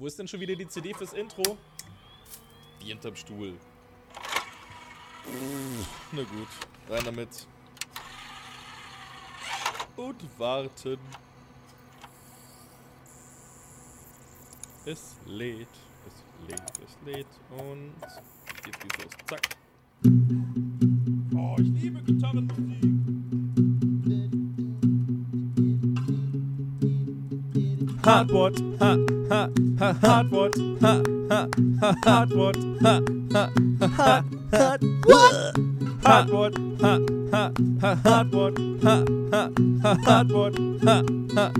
Wo ist denn schon wieder die CD fürs Intro? Die hinterm Stuhl. Na gut, rein damit. Und warten. Es lädt, es lädt, es lädt und jetzt geht's los. Zack. Oh, ich liebe Gitarrenmusik. Hardwort, ha, ha, ha, Hardwort, ha, ha, ha, Hardwort, ha, ha, ha, Hardwort, Hardwort, ha, ha, ha, Hardwort, ha, ha, ha, Hardwort, ha, ha,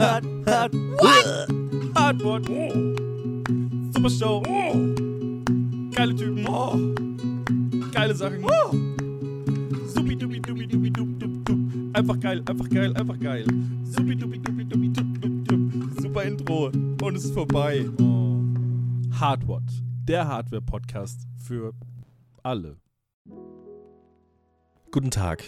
ha, Hardwort, Hardwort, Super Show, geile Typen, geile Sachen, supi dupi dupi dupi dup dup dup, einfach geil, einfach geil, einfach geil, supi dupi dupi super Intro und es ist vorbei. Hardwort, der Hardware-Podcast für alle. Guten Tag.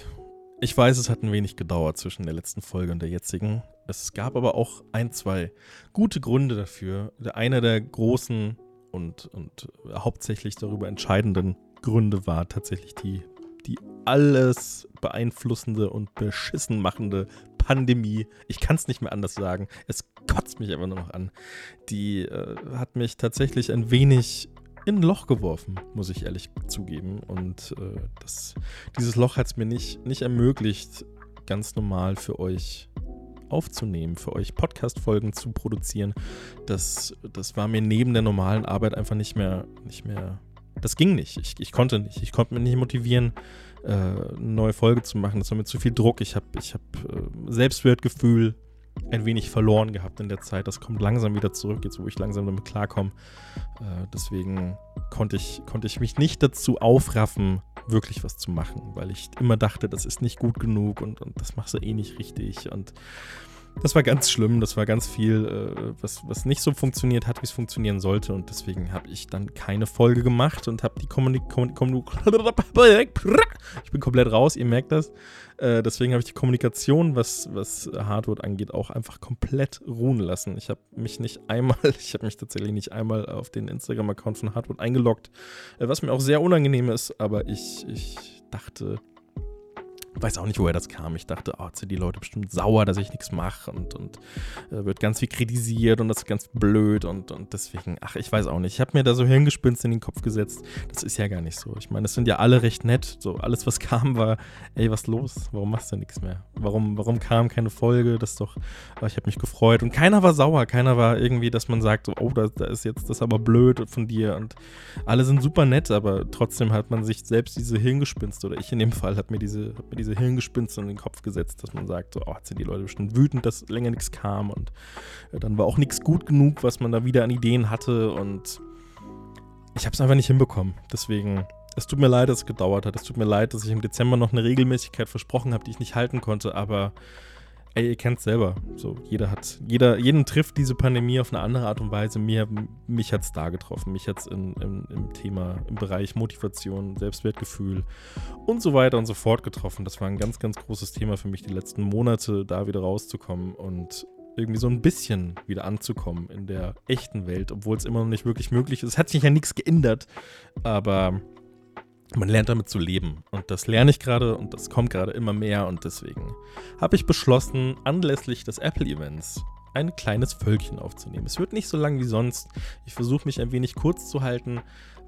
Ich weiß, es hat ein wenig gedauert zwischen der letzten Folge und der jetzigen. Es gab aber auch ein, zwei gute Gründe dafür. Einer der großen und, und hauptsächlich darüber entscheidenden Gründe war tatsächlich die, die alles beeinflussende und beschissen machende Pandemie. Ich kann es nicht mehr anders sagen. Es kotzt mich aber nur noch an. Die äh, hat mich tatsächlich ein wenig in ein Loch geworfen, muss ich ehrlich zugeben. Und äh, das, dieses Loch hat es mir nicht, nicht ermöglicht, ganz normal für euch aufzunehmen, für euch Podcast-Folgen zu produzieren. Das, das war mir neben der normalen Arbeit einfach nicht mehr, nicht mehr. Das ging nicht. Ich, ich konnte nicht. Ich konnte mich nicht motivieren, äh, eine neue Folge zu machen. Das war mir zu viel Druck. Ich habe ich hab, äh, Selbstwertgefühl ein wenig verloren gehabt in der Zeit. Das kommt langsam wieder zurück, jetzt wo ich langsam damit klarkomme. Äh, deswegen konnte ich, konnte ich mich nicht dazu aufraffen, wirklich was zu machen, weil ich immer dachte, das ist nicht gut genug und, und das machst du eh nicht richtig. Und das war ganz schlimm, das war ganz viel, äh, was, was nicht so funktioniert hat, wie es funktionieren sollte. Und deswegen habe ich dann keine Folge gemacht und habe die Kommunikation. Ich bin komplett raus, ihr merkt das. Äh, deswegen habe ich die Kommunikation, was, was Hardwood angeht, auch einfach komplett ruhen lassen. Ich habe mich nicht einmal, ich habe mich tatsächlich nicht einmal auf den Instagram-Account von Hardwood eingeloggt, äh, was mir auch sehr unangenehm ist, aber ich, ich dachte, weiß auch nicht, woher das kam. Ich dachte, oh, jetzt sind die Leute bestimmt sauer, dass ich nichts mache und, und äh, wird ganz viel kritisiert und das ist ganz blöd und, und deswegen, ach, ich weiß auch nicht. Ich habe mir da so Hirngespinst in den Kopf gesetzt. Das ist ja gar nicht so. Ich meine, es sind ja alle recht nett. So, alles, was kam, war, ey, was los? Warum machst du nichts mehr? Warum, warum kam keine Folge? Das ist doch, oh, ich habe mich gefreut. Und keiner war sauer. Keiner war irgendwie, dass man sagt, so, oh, da, ist jetzt das aber blöd von dir. Und alle sind super nett, aber trotzdem hat man sich selbst diese Hirngespinst, oder ich in dem Fall, hat mir diese, hat mir diese Hirngespinste in den Kopf gesetzt, dass man sagt, so, oh, jetzt sind die Leute bestimmt wütend, dass länger nichts kam und äh, dann war auch nichts gut genug, was man da wieder an Ideen hatte und ich habe es einfach nicht hinbekommen. Deswegen, es tut mir leid, dass es gedauert hat. Es tut mir leid, dass ich im Dezember noch eine Regelmäßigkeit versprochen habe, die ich nicht halten konnte, aber ey, ihr kennt es selber. So, jeder hat, jeder, jeden trifft diese Pandemie auf eine andere Art und Weise. Mir, mich hat es da getroffen. Mich hat es im Thema, im Bereich Motivation, Selbstwertgefühl und so weiter und so fort getroffen. Das war ein ganz, ganz großes Thema für mich, die letzten Monate da wieder rauszukommen und irgendwie so ein bisschen wieder anzukommen in der echten Welt, obwohl es immer noch nicht wirklich möglich ist. Es hat sich ja nichts geändert, aber man lernt damit zu leben. Und das lerne ich gerade und das kommt gerade immer mehr. Und deswegen habe ich beschlossen, anlässlich des Apple-Events ein kleines Völkchen aufzunehmen. Es wird nicht so lang wie sonst. Ich versuche mich ein wenig kurz zu halten,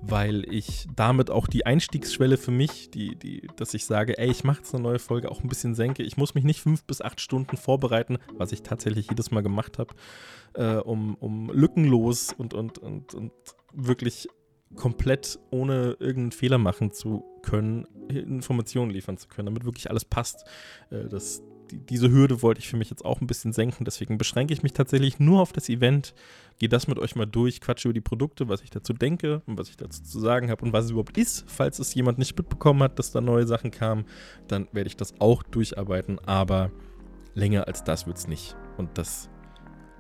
weil ich damit auch die Einstiegsschwelle für mich, die, die, dass ich sage, ey, ich mache jetzt eine neue Folge, auch ein bisschen senke. Ich muss mich nicht fünf bis acht Stunden vorbereiten, was ich tatsächlich jedes Mal gemacht habe, äh, um, um lückenlos und, und, und, und wirklich komplett ohne irgendeinen Fehler machen zu können, Informationen liefern zu können, damit wirklich alles passt. Äh, das, die, diese Hürde wollte ich für mich jetzt auch ein bisschen senken. Deswegen beschränke ich mich tatsächlich nur auf das Event, gehe das mit euch mal durch, quatsche über die Produkte, was ich dazu denke und was ich dazu zu sagen habe und was es überhaupt ist. Falls es jemand nicht mitbekommen hat, dass da neue Sachen kamen, dann werde ich das auch durcharbeiten, aber länger als das wird es nicht. Und das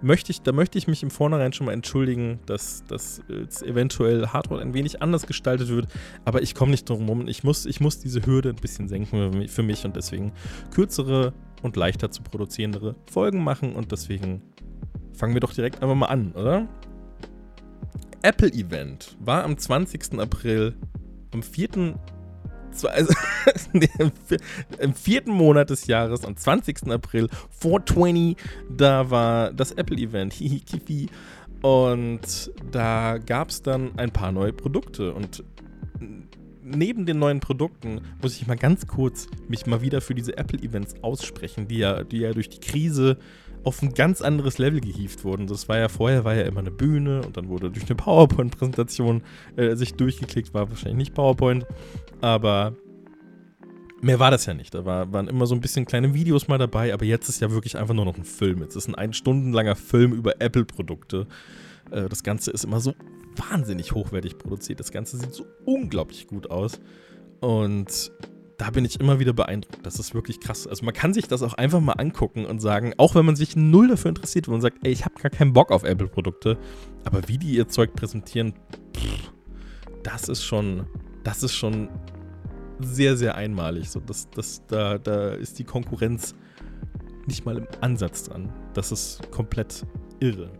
möchte ich, da möchte ich mich im Vornherein schon mal entschuldigen, dass das eventuell Hardware ein wenig anders gestaltet wird. Aber ich komme nicht drum herum. Ich muss, ich muss diese Hürde ein bisschen senken für mich und deswegen kürzere und leichter zu produzierendere Folgen machen. Und deswegen fangen wir doch direkt einfach mal an, oder? Apple-Event war am 20. April, am 4. Also, im vierten Monat des Jahres, am 20. April, 420, da war das Apple-Event, hihi, kifi. Und da gab es dann ein paar neue Produkte. Und neben den neuen Produkten muss ich mal ganz kurz mich mal wieder für diese Apple-Events aussprechen, die ja, die ja durch die Krise auf ein ganz anderes Level gehievt wurden. Das war ja vorher war ja immer eine Bühne und dann wurde durch eine PowerPoint-Präsentation äh, sich durchgeklickt, war wahrscheinlich nicht PowerPoint, aber mehr war das ja nicht. Da war, waren immer so ein bisschen kleine Videos mal dabei, aber jetzt ist ja wirklich einfach nur noch ein Film. Jetzt ist ein ein stundenlanger Film über Apple-Produkte. Äh, das Ganze ist immer so wahnsinnig hochwertig produziert. Das Ganze sieht so unglaublich gut aus. Und da bin ich immer wieder beeindruckt. Das ist wirklich krass. Also man kann sich das auch einfach mal angucken und sagen, auch wenn man sich null dafür interessiert, wenn man sagt, ey, ich habe gar keinen Bock auf Apple-Produkte, aber wie die ihr Zeug präsentieren, pff, das ist schon, das ist schon sehr, sehr einmalig. So, das, das, da, da ist die Konkurrenz nicht mal im Ansatz dran. Das ist komplett irre.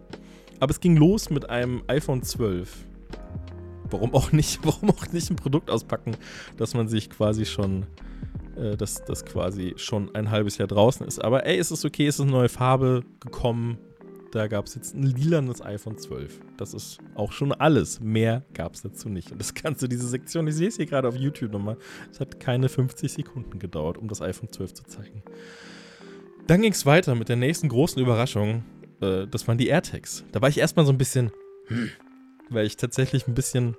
Aber es ging los mit einem iPhone 12 warum auch nicht, warum auch nicht ein Produkt auspacken, dass man sich quasi schon, äh, dass das quasi schon ein halbes Jahr draußen ist. Aber ey, ist es okay, ist eine neue Farbe gekommen. Da gab es jetzt ein lilanes iPhone 12. Das ist auch schon alles. Mehr gab es dazu nicht. Und das Ganze, diese Sektion, ich sehe es hier gerade auf YouTube nochmal. Es hat keine 50 Sekunden gedauert, um das iPhone 12 zu zeigen. Dann ging es weiter mit der nächsten großen Überraschung. Äh, das waren die AirTags. Da war ich erstmal so ein bisschen, hm, weil ich tatsächlich ein bisschen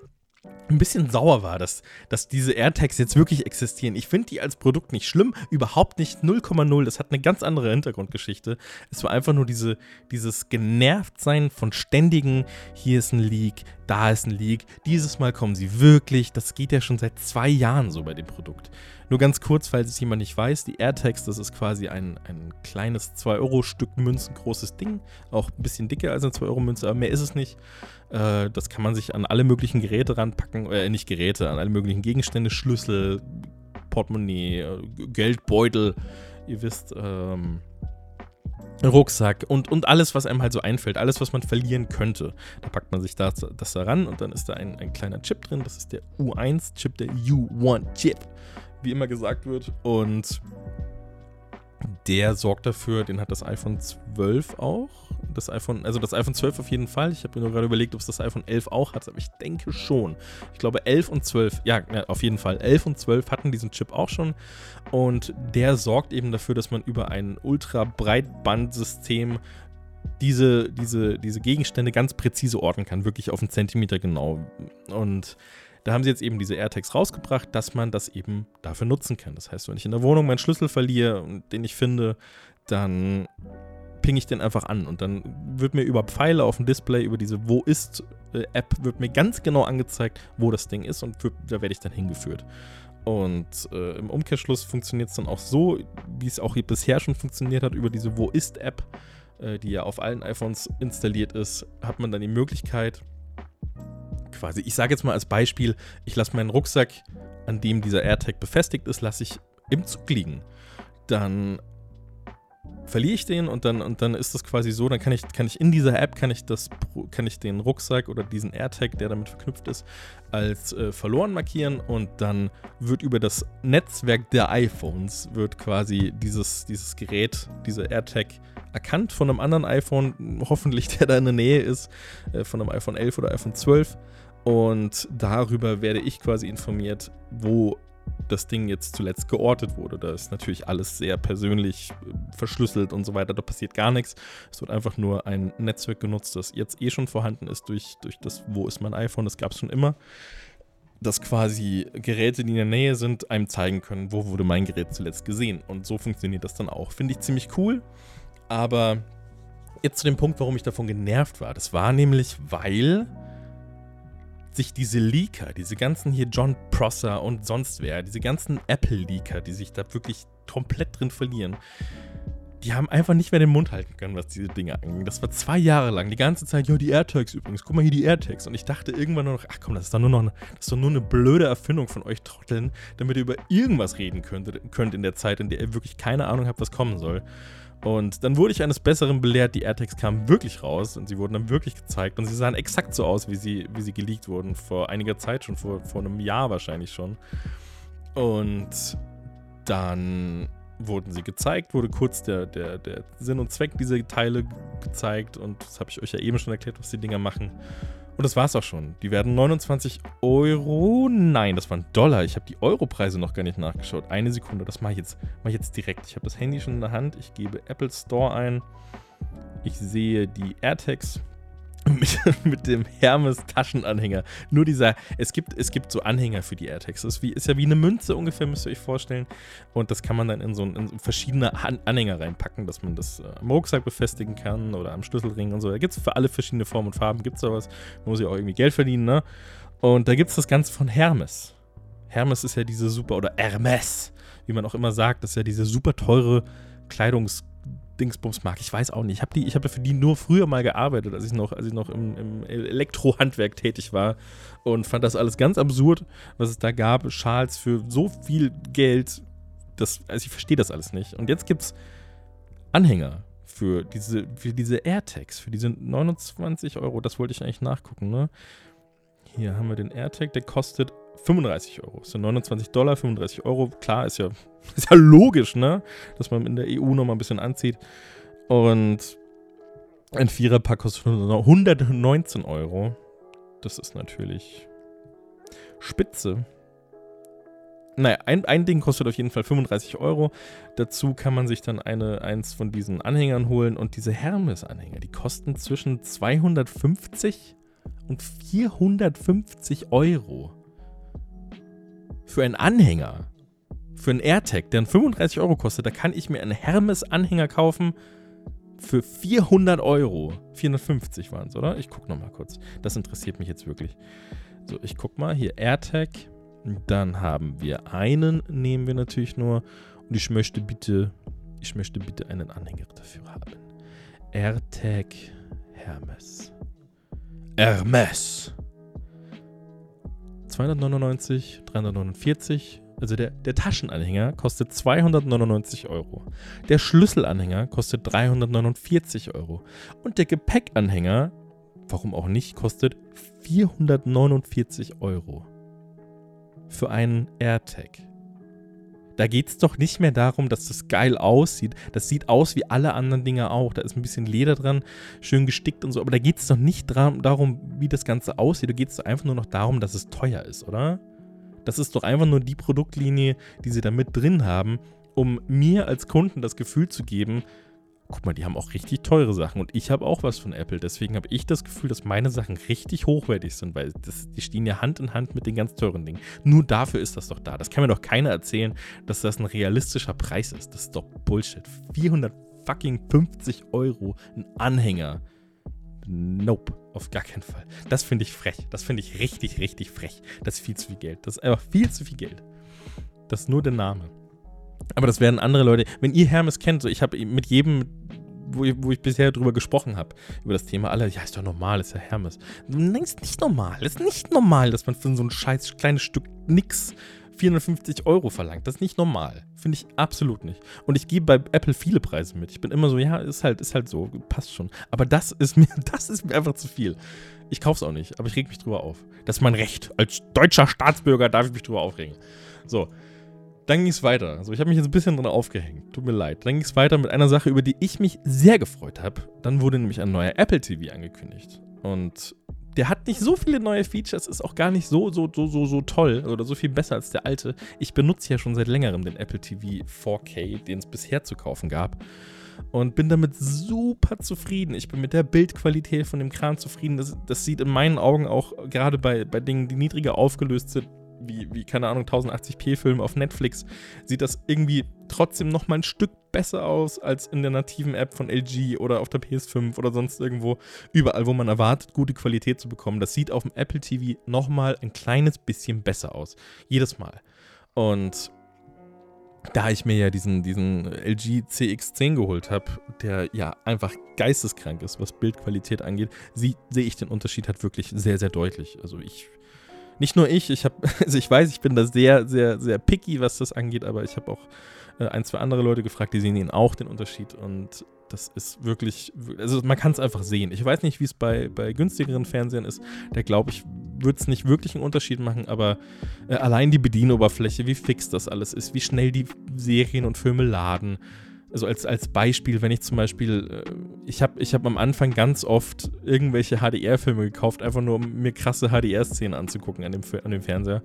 ein bisschen sauer war, dass, dass diese AirTags jetzt wirklich existieren. Ich finde die als Produkt nicht schlimm, überhaupt nicht 0,0. Das hat eine ganz andere Hintergrundgeschichte. Es war einfach nur diese, dieses Genervtsein von ständigen, hier ist ein Leak, da ist ein Leak, dieses Mal kommen sie wirklich. Das geht ja schon seit zwei Jahren so bei dem Produkt. Nur ganz kurz, falls es jemand nicht weiß, die AirTags, das ist quasi ein, ein kleines 2-Euro-Stück Münzen großes Ding. Auch ein bisschen dicker als eine 2-Euro-Münze, aber mehr ist es nicht. Äh, das kann man sich an alle möglichen Geräte ranpacken, äh, nicht Geräte, an alle möglichen Gegenstände, Schlüssel, Portemonnaie, äh, Geldbeutel, ihr wisst, ähm, Rucksack und, und alles, was einem halt so einfällt, alles, was man verlieren könnte. Da packt man sich das, das da ran und dann ist da ein, ein kleiner Chip drin. Das ist der U1-Chip, der U1-Chip wie immer gesagt wird. Und der sorgt dafür, den hat das iPhone 12 auch. Das iPhone, also das iPhone 12 auf jeden Fall. Ich habe mir nur gerade überlegt, ob es das iPhone 11 auch hat, aber ich denke schon. Ich glaube 11 und 12, ja, auf jeden Fall. 11 und 12 hatten diesen Chip auch schon und der sorgt eben dafür, dass man über ein Ultra-Breitbandsystem diese, diese, diese Gegenstände ganz präzise orten kann, wirklich auf einen Zentimeter genau. Und da haben sie jetzt eben diese AirTags rausgebracht, dass man das eben dafür nutzen kann. Das heißt, wenn ich in der Wohnung meinen Schlüssel verliere und den ich finde, dann ping ich den einfach an und dann wird mir über Pfeile auf dem Display, über diese Wo ist äh, App, wird mir ganz genau angezeigt, wo das Ding ist und da werde ich dann hingeführt. Und äh, im Umkehrschluss funktioniert es dann auch so, wie es auch bisher schon funktioniert hat, über diese Wo ist App, äh, die ja auf allen iPhones installiert ist, hat man dann die Möglichkeit, quasi. Ich sage jetzt mal als Beispiel, ich lasse meinen Rucksack, an dem dieser AirTag befestigt ist, lasse ich im Zug liegen. Dann verliere ich den und dann, und dann ist das quasi so, dann kann ich, kann ich in dieser App, kann ich, das, kann ich den Rucksack oder diesen AirTag, der damit verknüpft ist, als äh, verloren markieren und dann wird über das Netzwerk der iPhones, wird quasi dieses, dieses Gerät, dieser AirTag erkannt von einem anderen iPhone, hoffentlich der da in der Nähe ist, äh, von einem iPhone 11 oder iPhone 12 und darüber werde ich quasi informiert, wo das Ding jetzt zuletzt geortet wurde. Da ist natürlich alles sehr persönlich äh, verschlüsselt und so weiter. Da passiert gar nichts. Es wird einfach nur ein Netzwerk genutzt, das jetzt eh schon vorhanden ist durch, durch das, wo ist mein iPhone, das gab es schon immer. Dass quasi Geräte, die in der Nähe sind, einem zeigen können, wo wurde mein Gerät zuletzt gesehen. Und so funktioniert das dann auch. Finde ich ziemlich cool. Aber jetzt zu dem Punkt, warum ich davon genervt war. Das war nämlich, weil sich diese Leaker, diese ganzen hier John Prosser und sonst wer, diese ganzen Apple-Leaker, die sich da wirklich komplett drin verlieren, die haben einfach nicht mehr den Mund halten können, was diese Dinge anging. Das war zwei Jahre lang, die ganze Zeit, ja, die AirTags übrigens, guck mal hier die AirTags. Und ich dachte irgendwann nur noch, ach komm, das ist doch nur noch eine, das ist doch nur eine blöde Erfindung von euch Trotteln, damit ihr über irgendwas reden könnt, könnt in der Zeit, in der ihr wirklich keine Ahnung habt, was kommen soll. Und dann wurde ich eines Besseren belehrt, die AirTags kamen wirklich raus und sie wurden dann wirklich gezeigt und sie sahen exakt so aus, wie sie, wie sie geleakt wurden, vor einiger Zeit schon, vor, vor einem Jahr wahrscheinlich schon. Und dann wurden sie gezeigt, wurde kurz der, der, der Sinn und Zweck dieser Teile gezeigt und das habe ich euch ja eben schon erklärt, was die Dinger machen. Und das war's auch schon. Die werden 29 Euro. Nein, das waren Dollar. Ich habe die Europreise noch gar nicht nachgeschaut. Eine Sekunde, das mache ich jetzt, mach ich jetzt direkt. Ich habe das Handy schon in der Hand. Ich gebe Apple Store ein. Ich sehe die AirTags mit, mit dem Hermes-Taschenanhänger. Nur dieser, es gibt, es gibt so Anhänger für die AirTags. Das ist, wie, ist ja wie eine Münze ungefähr, müsst ihr euch vorstellen. Und das kann man dann in so, in so verschiedene Anhänger reinpacken, dass man das äh, am Rucksack befestigen kann oder am Schlüsselring und so. Da gibt es für alle verschiedene Formen und Farben, gibt es sowas. Muss ja auch irgendwie Geld verdienen, ne? Und da gibt es das Ganze von Hermes. Hermes ist ja diese super, oder Hermes, wie man auch immer sagt, das ist ja diese super teure Kleidungs- Dingsbums mag. Ich weiß auch nicht. Ich habe hab dafür die nur früher mal gearbeitet, als ich noch, als ich noch im, im Elektrohandwerk tätig war und fand das alles ganz absurd, was es da gab. Schals für so viel Geld. Das, also ich verstehe das alles nicht. Und jetzt gibt es Anhänger für diese, für diese AirTags, für diese 29 Euro. Das wollte ich eigentlich nachgucken, ne? Hier haben wir den AirTag, der kostet 35 Euro. Das sind 29 Dollar, 35 Euro. Klar, ist ja, ist ja logisch, ne? Dass man in der EU nochmal ein bisschen anzieht. Und ein Viererpack kostet 119 Euro. Das ist natürlich spitze. Naja, ein, ein Ding kostet auf jeden Fall 35 Euro. Dazu kann man sich dann eine, eins von diesen Anhängern holen. Und diese Hermes-Anhänger, die kosten zwischen 250 und 450 Euro für einen Anhänger, für einen AirTag, der 35 Euro kostet, da kann ich mir einen Hermes-Anhänger kaufen für 400 Euro. 450 waren es, oder? Ich gucke nochmal kurz. Das interessiert mich jetzt wirklich. So, ich gucke mal. Hier AirTag. Dann haben wir einen, nehmen wir natürlich nur. Und ich möchte bitte, ich möchte bitte einen Anhänger dafür haben. AirTag Hermes. Hermes. 299, 349. Also der, der Taschenanhänger kostet 299 Euro. Der Schlüsselanhänger kostet 349 Euro. Und der Gepäckanhänger, warum auch nicht, kostet 449 Euro. Für einen AirTag. Da geht es doch nicht mehr darum, dass das geil aussieht. Das sieht aus wie alle anderen Dinge auch. Da ist ein bisschen Leder dran, schön gestickt und so. Aber da geht es doch nicht darum, wie das Ganze aussieht. Da geht es einfach nur noch darum, dass es teuer ist, oder? Das ist doch einfach nur die Produktlinie, die sie da mit drin haben, um mir als Kunden das Gefühl zu geben, guck mal, die haben auch richtig teure Sachen und ich habe auch was von Apple. Deswegen habe ich das Gefühl, dass meine Sachen richtig hochwertig sind, weil das, die stehen ja Hand in Hand mit den ganz teuren Dingen. Nur dafür ist das doch da. Das kann mir doch keiner erzählen, dass das ein realistischer Preis ist. Das ist doch Bullshit. 450 Euro ein Anhänger. Nope, auf gar keinen Fall. Das finde ich frech. Das finde ich richtig, richtig frech. Das ist viel zu viel Geld. Das ist einfach viel zu viel Geld. Das ist nur der Name. Aber das werden andere Leute. Wenn ihr Hermes kennt, so ich habe mit jedem, wo ich, wo ich bisher drüber gesprochen habe, über das Thema, alle, ja, ist doch normal, ist ja Hermes. Nein, ist nicht normal. Ist nicht normal, dass man für so ein scheiß kleines Stück nix 450 Euro verlangt. Das ist nicht normal. Finde ich absolut nicht. Und ich gebe bei Apple viele Preise mit. Ich bin immer so, ja, ist halt, ist halt so, passt schon. Aber das ist mir, das ist mir einfach zu viel. Ich kaufe es auch nicht, aber ich reg mich drüber auf. Das ist mein Recht. Als deutscher Staatsbürger darf ich mich drüber aufregen. So. Dann ging es weiter. Also ich habe mich jetzt ein bisschen dran aufgehängt. Tut mir leid. Dann ging es weiter mit einer Sache, über die ich mich sehr gefreut habe. Dann wurde nämlich ein neuer Apple TV angekündigt. Und der hat nicht so viele neue Features, ist auch gar nicht so, so, so, so, so toll oder so viel besser als der alte. Ich benutze ja schon seit längerem den Apple TV 4K, den es bisher zu kaufen gab. Und bin damit super zufrieden. Ich bin mit der Bildqualität von dem Kran zufrieden. Das, das sieht in meinen Augen auch gerade bei, bei Dingen, die niedriger aufgelöst sind, wie, wie keine Ahnung, 1080p-Film auf Netflix, sieht das irgendwie trotzdem noch mal ein Stück besser aus als in der nativen App von LG oder auf der PS5 oder sonst irgendwo. Überall, wo man erwartet, gute Qualität zu bekommen. Das sieht auf dem Apple TV noch mal ein kleines bisschen besser aus. Jedes Mal. Und da ich mir ja diesen, diesen LG CX10 geholt habe, der ja einfach geisteskrank ist, was Bildqualität angeht, sehe ich den Unterschied halt wirklich sehr, sehr deutlich. Also ich nicht nur ich, ich habe, also ich weiß, ich bin da sehr, sehr, sehr picky, was das angeht, aber ich habe auch äh, ein, zwei andere Leute gefragt, die sehen ihn auch den Unterschied und das ist wirklich, also man kann es einfach sehen. Ich weiß nicht, wie es bei, bei günstigeren Fernsehern ist. Der glaube ich, wird es nicht wirklich einen Unterschied machen, aber äh, allein die Bedienoberfläche, wie fix das alles ist, wie schnell die Serien und Filme laden. Also als, als Beispiel, wenn ich zum Beispiel, äh, ich habe ich hab am Anfang ganz oft irgendwelche HDR-Filme gekauft, einfach nur um mir krasse HDR-Szenen anzugucken an dem, an dem Fernseher.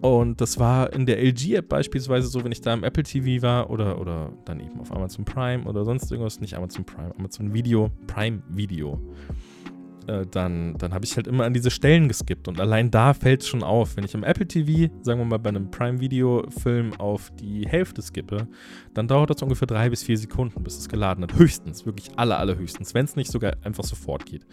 Und das war in der LG-App beispielsweise so, wenn ich da im Apple TV war oder, oder dann eben auf Amazon Prime oder sonst irgendwas, nicht Amazon Prime, Amazon Video, Prime Video. Äh, dann, dann habe ich halt immer an diese Stellen geskippt. Und allein da fällt es schon auf. Wenn ich im Apple TV, sagen wir mal bei einem Prime-Video-Film auf die Hälfte skippe, dann dauert das ungefähr drei bis vier Sekunden, bis es geladen hat. Höchstens, wirklich aller, allerhöchstens. Wenn es nicht sogar einfach sofort geht.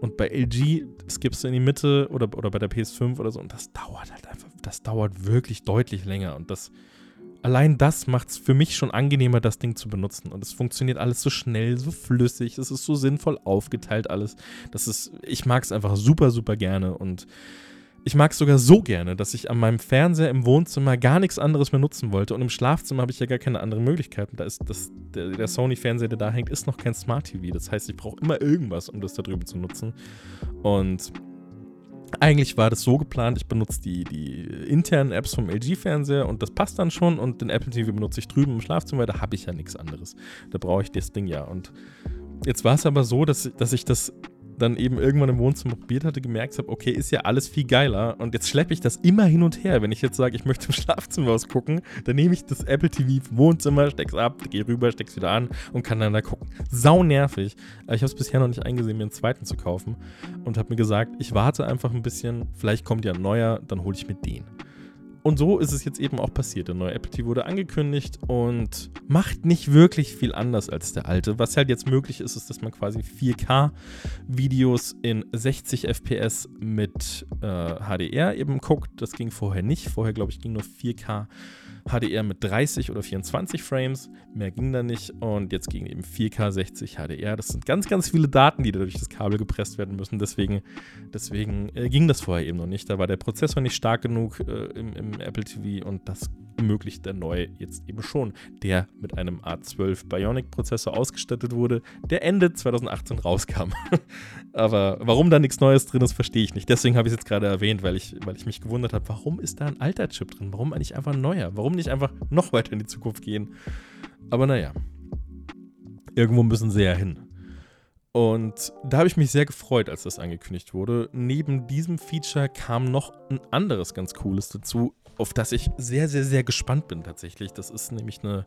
Und bei LG skippst du in die Mitte oder, oder bei der PS5 oder so. Und das dauert halt einfach, das dauert wirklich deutlich länger. Und das allein das macht es für mich schon angenehmer, das Ding zu benutzen. Und es funktioniert alles so schnell, so flüssig, es ist so sinnvoll aufgeteilt alles. Das ist, ich mag es einfach super, super gerne. Und ich mag es sogar so gerne, dass ich an meinem Fernseher im Wohnzimmer gar nichts anderes mehr nutzen wollte. Und im Schlafzimmer habe ich ja gar keine anderen Möglichkeiten. Da ist das, der, der Sony-Fernseher, der da hängt, ist noch kein Smart TV. Das heißt, ich brauche immer irgendwas, um das da drüben zu nutzen. Und eigentlich war das so geplant, ich benutze die, die internen Apps vom LG-Fernseher und das passt dann schon und den Apple TV benutze ich drüben im Schlafzimmer, da habe ich ja nichts anderes. Da brauche ich das Ding ja. Und jetzt war es aber so, dass, dass ich das dann eben irgendwann im Wohnzimmer probiert hatte, gemerkt habe, okay, ist ja alles viel geiler. Und jetzt schleppe ich das immer hin und her. Wenn ich jetzt sage, ich möchte im Schlafzimmer was gucken, dann nehme ich das Apple TV im Wohnzimmer, steck's ab, gehe rüber, steck's wieder an und kann dann da gucken. Sau nervig. Ich habe es bisher noch nicht eingesehen, mir einen zweiten zu kaufen. Und habe mir gesagt, ich warte einfach ein bisschen, vielleicht kommt ja ein neuer, dann hole ich mir den. Und so ist es jetzt eben auch passiert. Der neue Apple TV wurde angekündigt und macht nicht wirklich viel anders als der alte. Was halt jetzt möglich ist, ist, dass man quasi 4K-Videos in 60 FPS mit äh, HDR eben guckt. Das ging vorher nicht. Vorher, glaube ich, ging nur 4K HDR mit 30 oder 24 Frames. Mehr ging da nicht. Und jetzt ging eben 4K 60 HDR. Das sind ganz, ganz viele Daten, die durch das Kabel gepresst werden müssen. Deswegen, deswegen äh, ging das vorher eben noch nicht. Da war der Prozessor nicht stark genug äh, im, im Apple TV und das ermöglicht der neue jetzt eben schon, der mit einem A12 Bionic-Prozessor ausgestattet wurde, der Ende 2018 rauskam. Aber warum da nichts Neues drin ist, verstehe ich nicht. Deswegen habe ich es jetzt gerade erwähnt, weil ich, weil ich mich gewundert habe, warum ist da ein alter Chip drin? Warum eigentlich einfach ein neuer? Warum nicht einfach noch weiter in die Zukunft gehen? Aber naja, irgendwo müssen sie ja hin. Und da habe ich mich sehr gefreut, als das angekündigt wurde. Neben diesem Feature kam noch ein anderes ganz cooles dazu, auf das ich sehr, sehr, sehr gespannt bin tatsächlich. Das ist nämlich eine,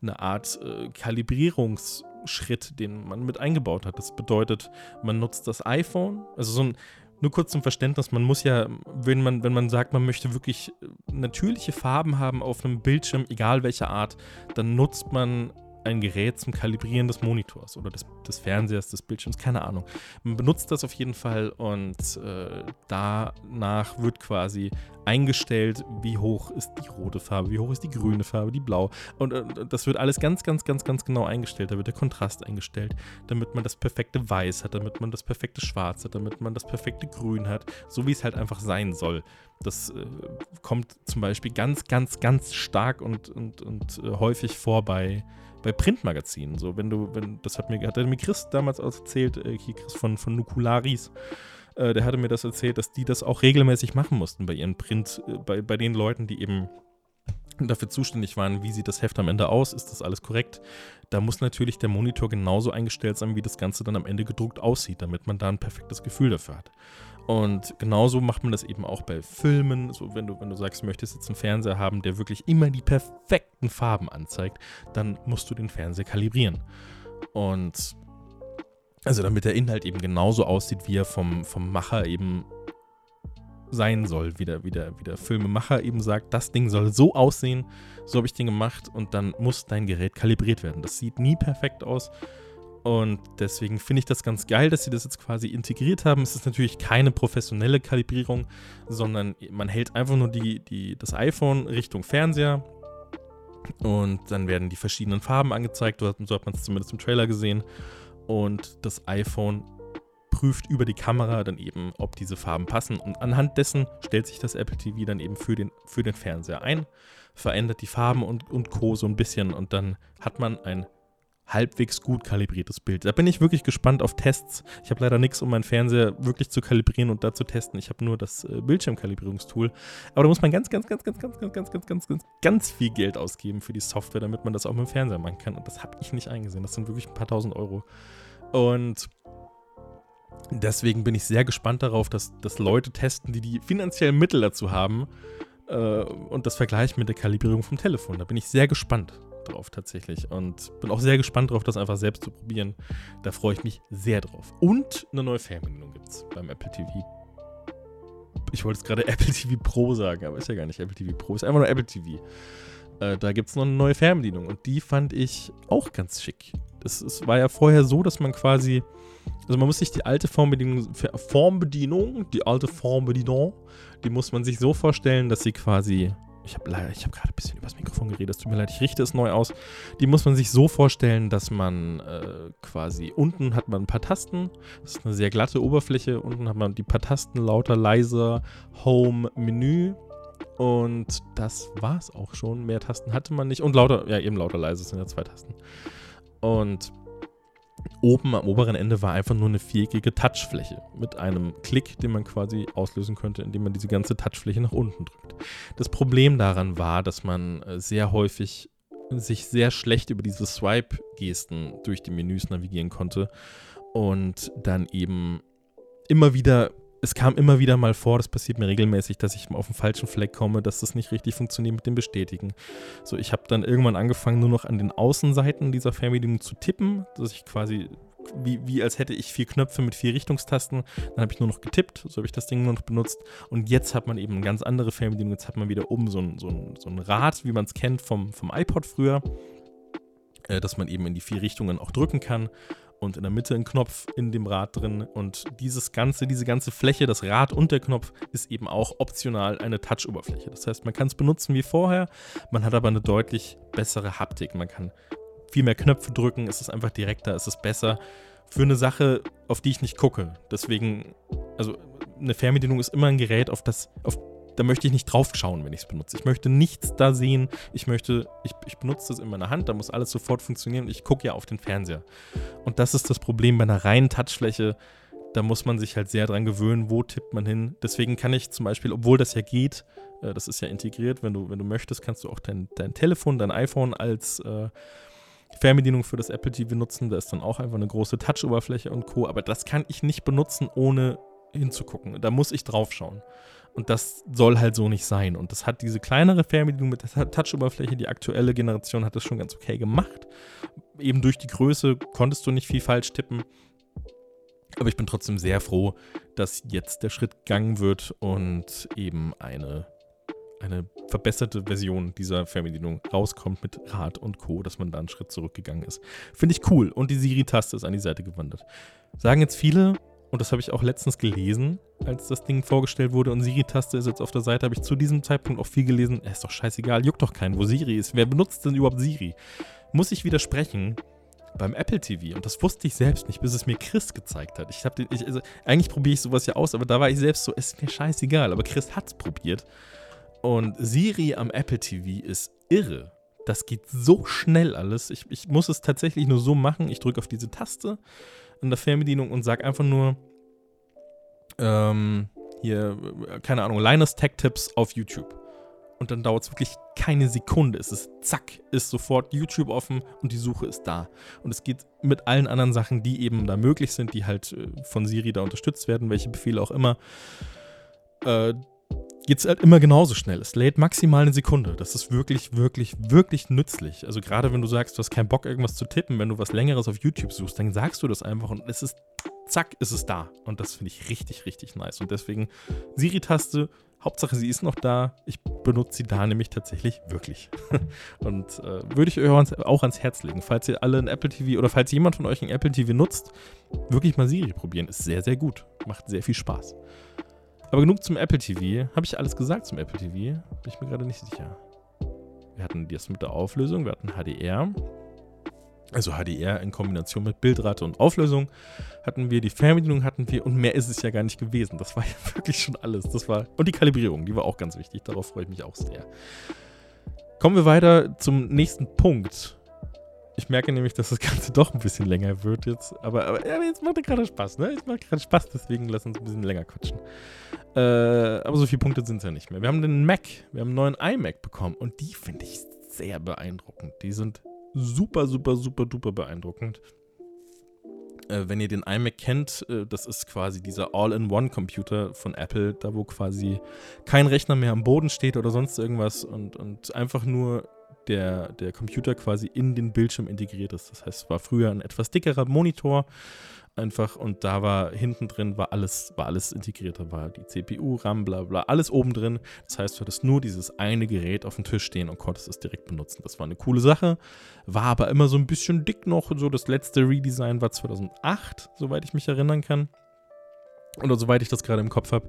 eine Art äh, Kalibrierungsschritt, den man mit eingebaut hat. Das bedeutet, man nutzt das iPhone, also so ein, nur kurz zum Verständnis, man muss ja, wenn man, wenn man sagt, man möchte wirklich natürliche Farben haben auf einem Bildschirm, egal welcher Art, dann nutzt man ein Gerät zum Kalibrieren des Monitors oder des, des, Fernsehers, des Bildschirms, keine Ahnung. Man benutzt das auf jeden Fall und äh, danach wird quasi eingestellt, wie hoch ist die rote Farbe, wie hoch ist die grüne Farbe, die blau. Und äh, das wird alles ganz, ganz, ganz, ganz genau eingestellt. Da wird der Kontrast eingestellt, damit man das perfekte Weiß hat, damit man das perfekte Schwarz hat, damit man das perfekte Grün hat, so wie es halt einfach sein soll. Das äh, kommt zum Beispiel ganz, ganz, ganz stark und, und, und äh, häufig vor bei bei Printmagazinen. So, wenn du, wenn, das hat mir, hat mir Chris damals erzählt, äh, hier Chris von, von Nukularis, äh, der hatte mir das erzählt, dass die das auch regelmäßig machen mussten bei ihren Print, äh, bei, bei den Leuten, die eben dafür zuständig waren, wie sieht das Heft am Ende aus, ist das alles korrekt. Da muss natürlich der Monitor genauso eingestellt sein, wie das Ganze dann am Ende gedruckt aussieht, damit man da ein perfektes Gefühl dafür hat. Und genauso macht man das eben auch bei Filmen. So, wenn du, wenn du sagst, du möchtest jetzt einen Fernseher haben, der wirklich immer die perfekten Farben anzeigt, dann musst du den Fernseher kalibrieren. Und also damit der Inhalt eben genauso aussieht, wie er vom, vom Macher eben sein soll, wie der, wie, der, wie der Filmemacher eben sagt, das Ding soll so aussehen, so habe ich den gemacht und dann muss dein Gerät kalibriert werden. Das sieht nie perfekt aus und deswegen finde ich das ganz geil, dass sie das jetzt quasi integriert haben. Es ist natürlich keine professionelle Kalibrierung, sondern man hält einfach nur die, die, das iPhone Richtung Fernseher und dann werden die verschiedenen Farben angezeigt. So hat man es zumindest im Trailer gesehen. Und das iPhone prüft über die Kamera dann eben, ob diese Farben passen. Und anhand dessen stellt sich das Apple TV dann eben für den, für den Fernseher ein, verändert die Farben und, und Co. so ein bisschen und dann hat man ein halbwegs gut kalibriertes Bild. Da bin ich wirklich gespannt auf Tests. Ich habe leider nichts, um meinen Fernseher wirklich zu kalibrieren und da zu testen. Ich habe nur das äh, Bildschirmkalibrierungstool. Aber da muss man ganz, ganz, ganz, ganz, ganz, ganz, ganz, ganz, ganz, ganz, ganz viel Geld ausgeben für die Software, damit man das auch mit dem Fernseher machen kann. Und das habe ich nicht eingesehen. Das sind wirklich ein paar tausend Euro. Und deswegen bin ich sehr gespannt darauf, dass, dass Leute testen, die die finanziellen Mittel dazu haben äh, und das vergleichen mit der Kalibrierung vom Telefon. Da bin ich sehr gespannt drauf tatsächlich und bin auch sehr gespannt drauf, das einfach selbst zu probieren. Da freue ich mich sehr drauf. Und eine neue Fernbedienung gibt es beim Apple TV. Ich wollte es gerade Apple TV Pro sagen, aber ist ja gar nicht Apple TV Pro, ist einfach nur Apple TV. Äh, da gibt es noch eine neue Fernbedienung und die fand ich auch ganz schick. Es war ja vorher so, dass man quasi, also man muss sich die alte Formbedienung, Formbedienung, die alte Formbedienung, die muss man sich so vorstellen, dass sie quasi ich habe habe gerade ein bisschen übers Mikrofon geredet, es tut mir leid, ich richte es neu aus. Die muss man sich so vorstellen, dass man äh, quasi unten hat man ein paar Tasten, das ist eine sehr glatte Oberfläche, unten hat man die paar Tasten, lauter, leiser, Home, Menü und das war es auch schon. Mehr Tasten hatte man nicht und lauter, ja eben lauter, leise sind ja zwei Tasten. Und Oben am oberen Ende war einfach nur eine viereckige Touchfläche mit einem Klick, den man quasi auslösen könnte, indem man diese ganze Touchfläche nach unten drückt. Das Problem daran war, dass man äh, sehr häufig sich sehr schlecht über diese Swipe-Gesten durch die Menüs navigieren konnte und dann eben immer wieder es kam immer wieder mal vor, das passiert mir regelmäßig, dass ich auf den falschen Fleck komme, dass das nicht richtig funktioniert mit dem Bestätigen. So, ich habe dann irgendwann angefangen, nur noch an den Außenseiten dieser Fernbedienung zu tippen, dass ich quasi, wie, wie als hätte ich vier Knöpfe mit vier Richtungstasten, dann habe ich nur noch getippt, so habe ich das Ding nur noch benutzt. Und jetzt hat man eben eine ganz andere Fernbedienung, jetzt hat man wieder oben so ein, so ein, so ein Rad, wie man es kennt vom, vom iPod früher, äh, dass man eben in die vier Richtungen auch drücken kann und in der Mitte ein Knopf in dem Rad drin. Und dieses ganze, diese ganze Fläche, das Rad und der Knopf, ist eben auch optional eine Touch-Oberfläche. Das heißt, man kann es benutzen wie vorher, man hat aber eine deutlich bessere Haptik. Man kann viel mehr Knöpfe drücken, es ist einfach direkter, es ist besser. Für eine Sache, auf die ich nicht gucke. Deswegen, also eine Fernbedienung ist immer ein Gerät, auf das, auf da möchte ich nicht drauf schauen, wenn ich es benutze. Ich möchte nichts da sehen. Ich möchte, ich, ich benutze das in meiner Hand, da muss alles sofort funktionieren ich gucke ja auf den Fernseher. Und das ist das Problem bei einer reinen Touchfläche. Da muss man sich halt sehr dran gewöhnen, wo tippt man hin. Deswegen kann ich zum Beispiel, obwohl das ja geht, äh, das ist ja integriert, wenn du, wenn du möchtest, kannst du auch dein, dein Telefon, dein iPhone als äh, Fernbedienung für das Apple TV nutzen. Da ist dann auch einfach eine große Touch-Oberfläche und Co. Aber das kann ich nicht benutzen, ohne hinzugucken. Da muss ich drauf schauen. Und das soll halt so nicht sein. Und das hat diese kleinere Fernbedienung mit der Touch-Oberfläche, die aktuelle Generation hat das schon ganz okay gemacht. Eben durch die Größe konntest du nicht viel falsch tippen. Aber ich bin trotzdem sehr froh, dass jetzt der Schritt gegangen wird und eben eine, eine verbesserte Version dieser Fernbedienung rauskommt mit Rad und Co., dass man da einen Schritt zurückgegangen ist. Finde ich cool. Und die Siri-Taste ist an die Seite gewandert. Sagen jetzt viele, und das habe ich auch letztens gelesen, als das Ding vorgestellt wurde und Siri-Taste ist jetzt auf der Seite, habe ich zu diesem Zeitpunkt auch viel gelesen. Ist doch scheißegal, juckt doch keinen, wo Siri ist. Wer benutzt denn überhaupt Siri? Muss ich widersprechen? Beim Apple TV, und das wusste ich selbst nicht, bis es mir Chris gezeigt hat. Ich habe also, eigentlich probiere ich sowas ja aus, aber da war ich selbst so, ist mir scheißegal. Aber Chris hat es probiert. Und Siri am Apple TV ist irre. Das geht so schnell alles. Ich, ich muss es tatsächlich nur so machen. Ich drücke auf diese Taste in der Fernbedienung und sage einfach nur, ähm, hier, keine Ahnung, Linus Tech Tips auf YouTube. Und dann dauert es wirklich keine Sekunde. Es ist zack, ist sofort YouTube offen und die Suche ist da. Und es geht mit allen anderen Sachen, die eben da möglich sind, die halt äh, von Siri da unterstützt werden, welche Befehle auch immer. Äh, geht es halt immer genauso schnell. Es lädt maximal eine Sekunde. Das ist wirklich, wirklich, wirklich nützlich. Also gerade wenn du sagst, du hast keinen Bock, irgendwas zu tippen, wenn du was Längeres auf YouTube suchst, dann sagst du das einfach und es ist, zack, ist es da. Und das finde ich richtig, richtig nice. Und deswegen Siri-Taste, Hauptsache sie ist noch da. Ich benutze sie da nämlich tatsächlich wirklich. und äh, würde ich euch auch ans Herz legen, falls ihr alle ein Apple TV oder falls jemand von euch ein Apple TV nutzt, wirklich mal Siri probieren. Ist sehr, sehr gut. Macht sehr viel Spaß. Aber genug zum Apple TV. Habe ich alles gesagt zum Apple TV? Bin ich mir gerade nicht sicher. Wir hatten das mit der Auflösung, wir hatten HDR. Also HDR in Kombination mit Bildrate und Auflösung hatten wir, die Fernbedienung hatten wir und mehr ist es ja gar nicht gewesen. Das war ja wirklich schon alles. Das war, und die Kalibrierung, die war auch ganz wichtig. Darauf freue ich mich auch sehr. Kommen wir weiter zum nächsten Punkt. Ich merke nämlich, dass das Ganze doch ein bisschen länger wird jetzt. Aber, aber ja, jetzt macht es gerade Spaß, ne? Jetzt macht gerade Spaß, deswegen lass uns ein bisschen länger quatschen. Äh, aber so viele Punkte sind es ja nicht mehr. Wir haben den Mac, wir haben einen neuen iMac bekommen und die finde ich sehr beeindruckend. Die sind super, super, super, duper beeindruckend. Äh, wenn ihr den iMac kennt, äh, das ist quasi dieser All-in-One-Computer von Apple, da wo quasi kein Rechner mehr am Boden steht oder sonst irgendwas und, und einfach nur der, der Computer quasi in den Bildschirm integriert ist. Das heißt, es war früher ein etwas dickerer Monitor einfach und da war hinten drin war alles, war alles integriert. Da war die CPU, RAM, bla bla, alles oben drin. Das heißt, du hattest nur dieses eine Gerät auf dem Tisch stehen und konntest es direkt benutzen. Das war eine coole Sache, war aber immer so ein bisschen dick noch. So das letzte Redesign war 2008, soweit ich mich erinnern kann. Oder soweit ich das gerade im Kopf habe.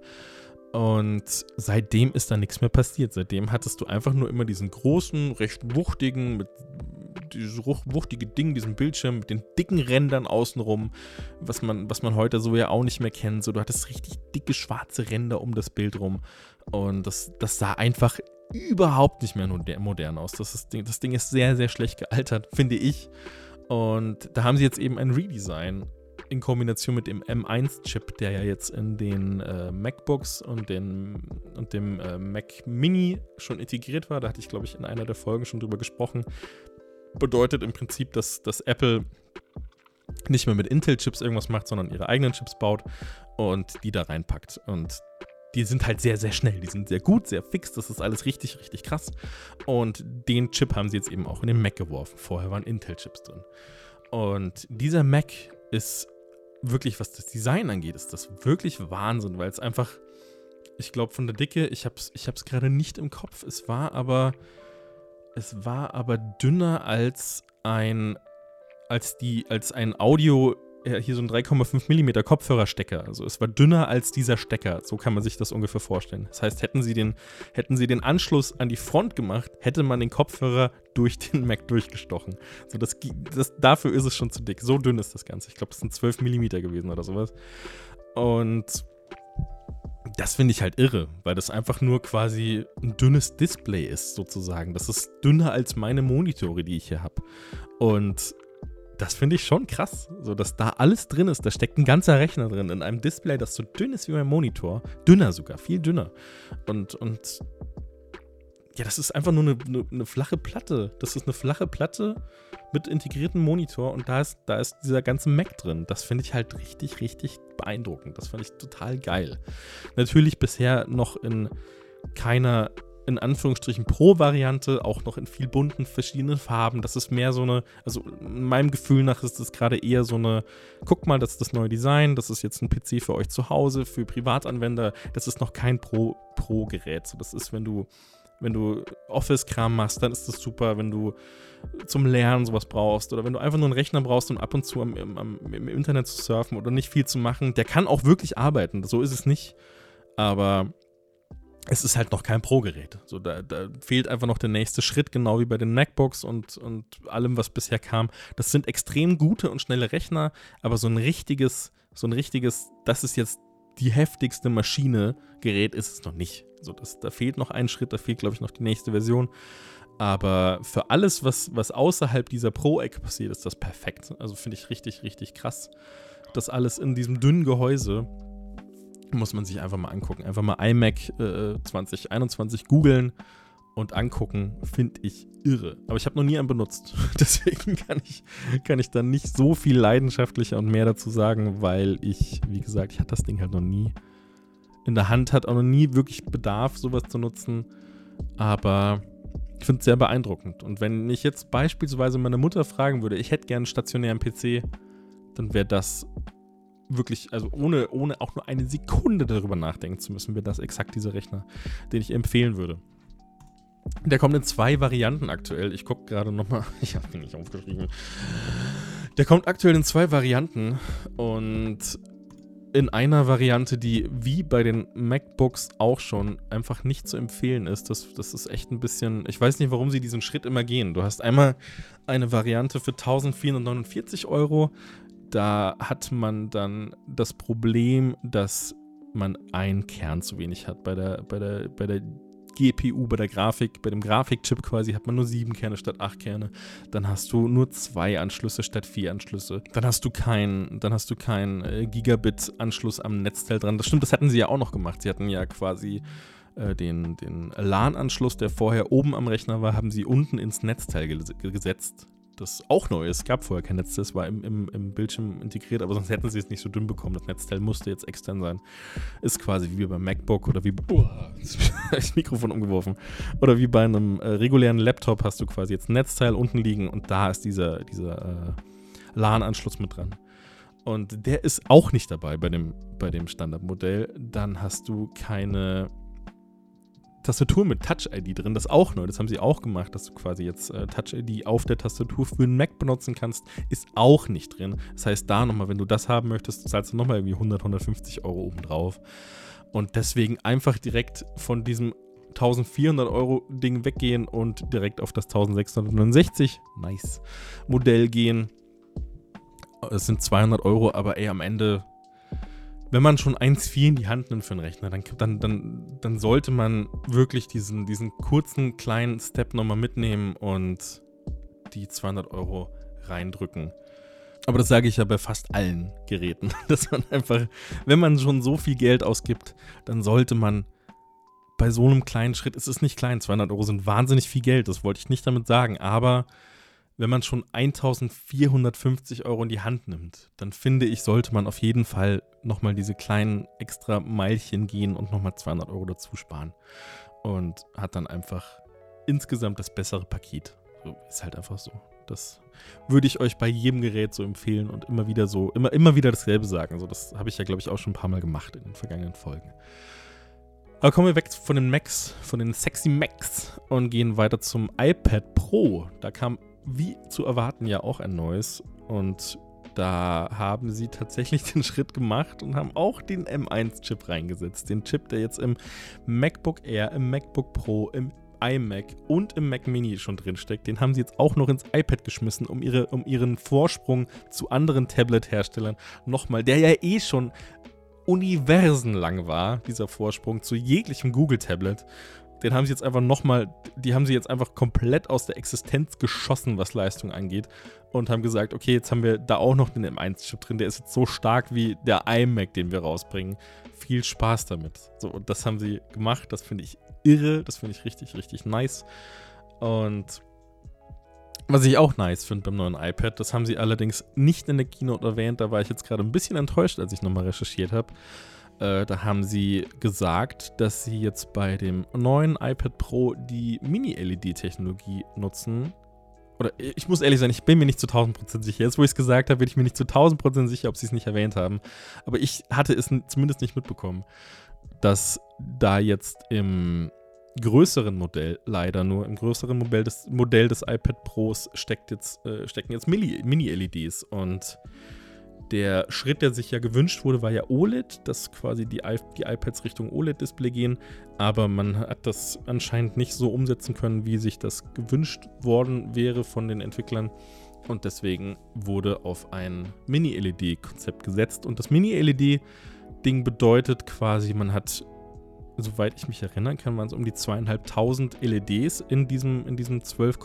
Und seitdem ist da nichts mehr passiert. Seitdem hattest du einfach nur immer diesen großen, recht wuchtigen, mit dieses wuchtige Ding, diesen Bildschirm mit den dicken Rändern außenrum, was man, was man heute so ja auch nicht mehr kennt. So, du hattest richtig dicke schwarze Ränder um das Bild rum. Und das, das sah einfach überhaupt nicht mehr modern aus. Das, ist, das Ding ist sehr, sehr schlecht gealtert, finde ich. Und da haben sie jetzt eben ein Redesign in Kombination mit dem M1-Chip, der ja jetzt in den äh, MacBooks und, den, und dem äh, Mac Mini schon integriert war. Da hatte ich, glaube ich, in einer der Folgen schon drüber gesprochen bedeutet im Prinzip, dass, dass Apple nicht mehr mit Intel-Chips irgendwas macht, sondern ihre eigenen Chips baut und die da reinpackt. Und die sind halt sehr, sehr schnell. Die sind sehr gut, sehr fix. Das ist alles richtig, richtig krass. Und den Chip haben sie jetzt eben auch in den Mac geworfen. Vorher waren Intel-Chips drin. Und dieser Mac ist wirklich, was das Design angeht, ist das wirklich Wahnsinn, weil es einfach, ich glaube, von der Dicke, ich habe es ich gerade nicht im Kopf. Es war aber es war aber dünner als ein, als die, als ein Audio, hier so ein 3,5 mm Kopfhörerstecker. Also es war dünner als dieser Stecker. So kann man sich das ungefähr vorstellen. Das heißt, hätten sie den, hätten sie den Anschluss an die Front gemacht, hätte man den Kopfhörer durch den Mac durchgestochen. So das, das, dafür ist es schon zu dick. So dünn ist das Ganze. Ich glaube, das sind 12 mm gewesen oder sowas. Und das finde ich halt irre, weil das einfach nur quasi ein dünnes Display ist, sozusagen. Das ist dünner als meine Monitore, die ich hier habe. Und das finde ich schon krass, so dass da alles drin ist. Da steckt ein ganzer Rechner drin in einem Display, das so dünn ist wie mein Monitor. Dünner sogar, viel dünner. Und, und ja, das ist einfach nur eine, eine, eine flache Platte. Das ist eine flache Platte mit integriertem Monitor und da ist, da ist dieser ganze Mac drin. Das finde ich halt richtig, richtig beeindruckend. Das fand ich total geil. Natürlich bisher noch in keiner, in Anführungsstrichen, Pro-Variante, auch noch in viel bunten, verschiedenen Farben. Das ist mehr so eine, also meinem Gefühl nach ist das gerade eher so eine, guck mal, das ist das neue Design, das ist jetzt ein PC für euch zu Hause, für Privatanwender. Das ist noch kein Pro-Pro-Gerät. So, das ist, wenn du wenn du Office-Kram machst, dann ist das super. Wenn du zum Lernen sowas brauchst oder wenn du einfach nur einen Rechner brauchst, um ab und zu am, am, im Internet zu surfen oder nicht viel zu machen, der kann auch wirklich arbeiten. So ist es nicht. Aber es ist halt noch kein Pro-Gerät. So, da, da, fehlt einfach noch der nächste Schritt, genau wie bei den MacBooks und, und allem, was bisher kam. Das sind extrem gute und schnelle Rechner, aber so ein richtiges, so ein richtiges, das ist jetzt die heftigste Maschine, Gerät ist es noch nicht. So, das, da fehlt noch ein Schritt, da fehlt, glaube ich, noch die nächste Version. Aber für alles, was, was außerhalb dieser Pro-Ecke passiert, ist das perfekt. Also finde ich richtig, richtig krass. Das alles in diesem dünnen Gehäuse muss man sich einfach mal angucken. Einfach mal iMac äh, 2021 googeln und angucken, finde ich irre. Aber ich habe noch nie einen benutzt. Deswegen kann ich, kann ich da nicht so viel leidenschaftlicher und mehr dazu sagen, weil ich, wie gesagt, ich hatte das Ding halt noch nie in der Hand, hat auch noch nie wirklich Bedarf, sowas zu nutzen. Aber ich finde es sehr beeindruckend. Und wenn ich jetzt beispielsweise meine Mutter fragen würde, ich hätte gerne einen stationären PC, dann wäre das wirklich, also ohne, ohne auch nur eine Sekunde darüber nachdenken zu müssen, wäre das exakt dieser Rechner, den ich empfehlen würde. Der kommt in zwei Varianten aktuell. Ich gucke gerade nochmal. Ich habe ihn nicht aufgeschrieben. Der kommt aktuell in zwei Varianten und in einer Variante, die wie bei den MacBooks auch schon einfach nicht zu empfehlen ist. Das, das ist echt ein bisschen, ich weiß nicht, warum sie diesen Schritt immer gehen. Du hast einmal eine Variante für 1449 Euro. Da hat man dann das Problem, dass man einen Kern zu wenig hat. Bei der, bei der, bei der GPU, bei der Grafik, bei dem Grafikchip quasi hat man nur sieben Kerne statt acht Kerne. Dann hast du nur zwei Anschlüsse statt vier Anschlüsse. Dann hast du keinen, dann hast du keinen äh, Gigabit-Anschluss am Netzteil dran. Das stimmt, das hatten sie ja auch noch gemacht. Sie hatten ja quasi äh, den, den LAN-Anschluss, der vorher oben am Rechner war, haben sie unten ins Netzteil gesetzt das auch neu ist. Es gab vorher kein Netzteil, es war im, im, im, Bildschirm integriert, aber sonst hätten sie es nicht so dünn bekommen. Das Netzteil musste jetzt extern sein. Ist quasi wie beim MacBook oder wie. Das Mikrofon umgeworfen. Oder wie bei einem äh, regulären Laptop hast du quasi jetzt ein Netzteil unten liegen und da ist dieser, dieser äh, LAN-Anschluss mit dran. Und der ist auch nicht dabei bei dem, bei dem Standardmodell. Dann hast du keine Tastatur mit Touch-ID drin. Das ist auch neu. Das haben sie auch gemacht, dass du quasi jetzt äh, Touch-ID auf der Tastatur für einen Mac benutzen kannst. Ist auch nicht drin. Das heißt, da nochmal, wenn du das haben möchtest, zahlst du nochmal irgendwie 100, 150 Euro obendrauf. Und deswegen einfach direkt von diesem 1400 Euro Ding weggehen und direkt auf das 1669, nice, Modell gehen. Es sind 200 Euro, aber ey, am Ende wenn man schon 1,4 in die Hand nimmt für einen Rechner, dann, dann, dann, dann sollte man wirklich diesen, diesen kurzen kleinen Step nochmal mitnehmen und die 200 Euro reindrücken. Aber das sage ich ja bei fast allen Geräten, dass man einfach, wenn man schon so viel Geld ausgibt, dann sollte man bei so einem kleinen Schritt, es ist nicht klein, 200 Euro sind wahnsinnig viel Geld, das wollte ich nicht damit sagen, aber wenn man schon 1450 Euro in die Hand nimmt, dann finde ich, sollte man auf jeden Fall nochmal diese kleinen extra Meilchen gehen und nochmal 200 Euro dazu sparen. Und hat dann einfach insgesamt das bessere Paket. So, ist halt einfach so. Das würde ich euch bei jedem Gerät so empfehlen und immer wieder so, immer, immer wieder dasselbe sagen. Also das habe ich ja, glaube ich, auch schon ein paar Mal gemacht in den vergangenen Folgen. Aber kommen wir weg von den Macs, von den sexy Macs und gehen weiter zum iPad Pro. Da kam wie zu erwarten ja auch ein neues. Und da haben sie tatsächlich den Schritt gemacht und haben auch den M1-Chip reingesetzt. Den Chip, der jetzt im MacBook Air, im MacBook Pro, im iMac und im Mac Mini schon drinsteckt. Den haben sie jetzt auch noch ins iPad geschmissen, um, ihre, um ihren Vorsprung zu anderen Tablet-Herstellern nochmal, der ja eh schon universenlang war, dieser Vorsprung zu jeglichem Google-Tablet den haben sie jetzt einfach nochmal, die haben sie jetzt einfach komplett aus der Existenz geschossen, was Leistung angeht. Und haben gesagt, okay, jetzt haben wir da auch noch den M1-Chip drin, der ist jetzt so stark wie der iMac, den wir rausbringen. Viel Spaß damit. So, und das haben sie gemacht, das finde ich irre, das finde ich richtig, richtig nice. Und was ich auch nice finde beim neuen iPad, das haben sie allerdings nicht in der Keynote erwähnt, da war ich jetzt gerade ein bisschen enttäuscht, als ich nochmal recherchiert habe. Äh, da haben sie gesagt, dass sie jetzt bei dem neuen iPad Pro die Mini-LED-Technologie nutzen. Oder ich muss ehrlich sein, ich bin mir nicht zu 1000% sicher. Jetzt, wo ich es gesagt habe, bin ich mir nicht zu 1000% sicher, ob sie es nicht erwähnt haben. Aber ich hatte es zumindest nicht mitbekommen, dass da jetzt im größeren Modell, leider nur im größeren Modell des, Modell des iPad Pros steckt jetzt, äh, stecken jetzt Mini-LEDs. und der Schritt, der sich ja gewünscht wurde, war ja OLED, dass quasi die, die iPads Richtung OLED-Display gehen. Aber man hat das anscheinend nicht so umsetzen können, wie sich das gewünscht worden wäre von den Entwicklern. Und deswegen wurde auf ein Mini-LED-Konzept gesetzt. Und das Mini-LED-Ding bedeutet quasi, man hat, soweit ich mich erinnern kann, waren es um die zweieinhalbtausend LEDs in diesem, in diesem 12,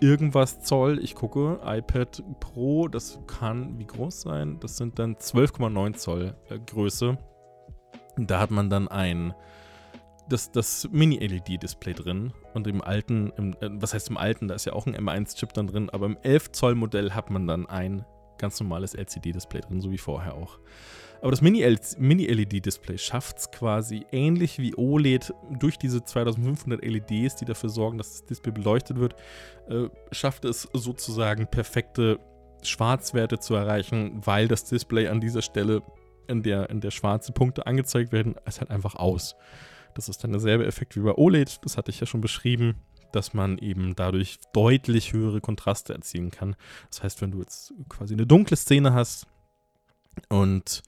irgendwas Zoll. Ich gucke, iPad Pro, das kann wie groß sein? Das sind dann 12,9 Zoll äh, Größe. Da hat man dann ein das, das Mini-LED-Display drin und im alten, im, äh, was heißt im alten, da ist ja auch ein M1-Chip dann drin, aber im 11 Zoll Modell hat man dann ein ganz normales LCD-Display drin, so wie vorher auch. Aber das Mini-LED-Display schafft es quasi ähnlich wie OLED durch diese 2500 LEDs, die dafür sorgen, dass das Display beleuchtet wird, äh, schafft es sozusagen perfekte Schwarzwerte zu erreichen, weil das Display an dieser Stelle, in der, in der schwarze Punkte angezeigt werden, ist halt einfach aus. Das ist dann derselbe Effekt wie bei OLED, das hatte ich ja schon beschrieben, dass man eben dadurch deutlich höhere Kontraste erzielen kann. Das heißt, wenn du jetzt quasi eine dunkle Szene hast, Und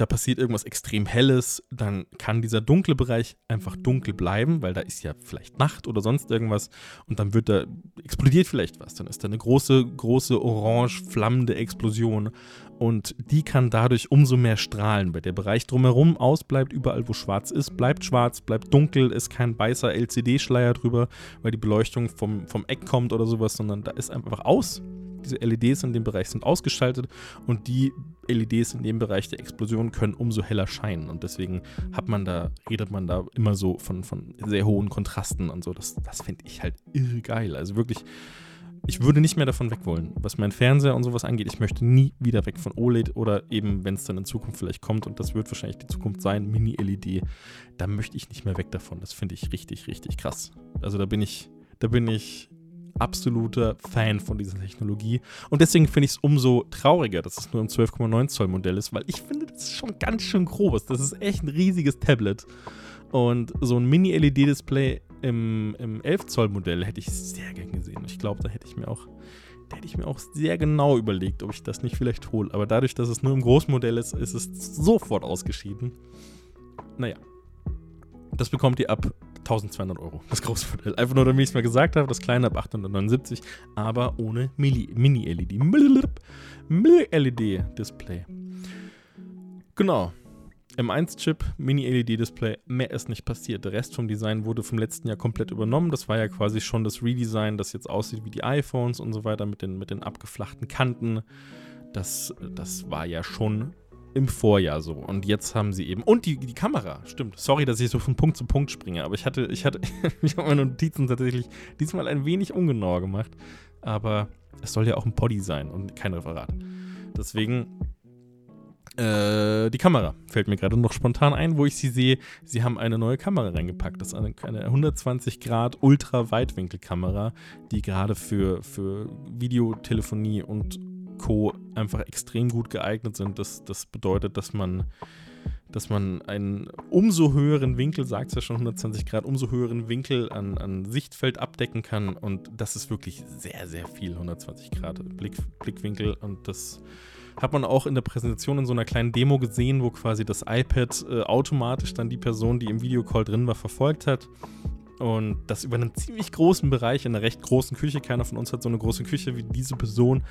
da passiert irgendwas extrem Helles, dann kann dieser dunkle Bereich einfach dunkel bleiben, weil da ist ja vielleicht Nacht oder sonst irgendwas und dann wird da, explodiert vielleicht was. Dann ist da eine große, große orange flammende Explosion und die kann dadurch umso mehr strahlen, weil der Bereich drumherum ausbleibt, überall wo schwarz ist, bleibt schwarz, bleibt dunkel, ist kein weißer LCD-Schleier drüber, weil die Beleuchtung vom, vom Eck kommt oder sowas, sondern da ist einfach aus diese LEDs in dem Bereich sind ausgeschaltet und die LEDs in dem Bereich der Explosion können umso heller scheinen. Und deswegen hat man da, redet man da immer so von, von sehr hohen Kontrasten und so. Das, das finde ich halt irre geil. Also wirklich, ich würde nicht mehr davon weg wollen, was mein Fernseher und sowas angeht. Ich möchte nie wieder weg von OLED oder eben, wenn es dann in Zukunft vielleicht kommt, und das wird wahrscheinlich die Zukunft sein, Mini-LED, da möchte ich nicht mehr weg davon. Das finde ich richtig, richtig krass. Also da bin ich, da bin ich absoluter Fan von dieser Technologie. Und deswegen finde ich es umso trauriger, dass es nur ein 12,9 Zoll Modell ist, weil ich finde, das ist schon ganz schön groß. Das ist echt ein riesiges Tablet. Und so ein Mini-LED-Display im, im 11 Zoll Modell hätte ich sehr gern gesehen. Ich glaube, da hätte ich mir auch da hätte ich mir auch sehr genau überlegt, ob ich das nicht vielleicht hole. Aber dadurch, dass es nur im Großmodell ist, ist es sofort ausgeschieden. Naja. Das bekommt ihr ab 1200 Euro, das große Modell. Einfach nur, damit ich es mal gesagt habe, das kleine ab 879, aber ohne Mini-LED. Mini-LED-Display. Genau. M1-Chip, Mini-LED-Display, mehr ist nicht passiert. Der Rest vom Design wurde vom letzten Jahr komplett übernommen. Das war ja quasi schon das Redesign, das jetzt aussieht wie die iPhones und so weiter mit den, mit den abgeflachten Kanten. Das, das war ja schon im Vorjahr so. Und jetzt haben sie eben. Und die, die Kamera, stimmt. Sorry, dass ich so von Punkt zu Punkt springe, aber ich hatte, ich hatte, ich habe meine Notizen tatsächlich diesmal ein wenig ungenauer gemacht. Aber es soll ja auch ein Poddy sein und kein Referat. Deswegen. Äh, die Kamera fällt mir gerade noch spontan ein, wo ich sie sehe. Sie haben eine neue Kamera reingepackt. Das ist eine, eine 120 Grad Ultra-Weitwinkelkamera, die gerade für, für Videotelefonie und Co. einfach extrem gut geeignet sind. Das, das bedeutet, dass man, dass man einen umso höheren Winkel, sagt es ja schon 120 Grad, umso höheren Winkel an, an Sichtfeld abdecken kann. Und das ist wirklich sehr, sehr viel, 120 Grad Blick, Blickwinkel. Und das hat man auch in der Präsentation in so einer kleinen Demo gesehen, wo quasi das iPad äh, automatisch dann die Person, die im Videocall drin war, verfolgt hat. Und das über einen ziemlich großen Bereich in einer recht großen Küche. Keiner von uns hat so eine große Küche wie diese Person.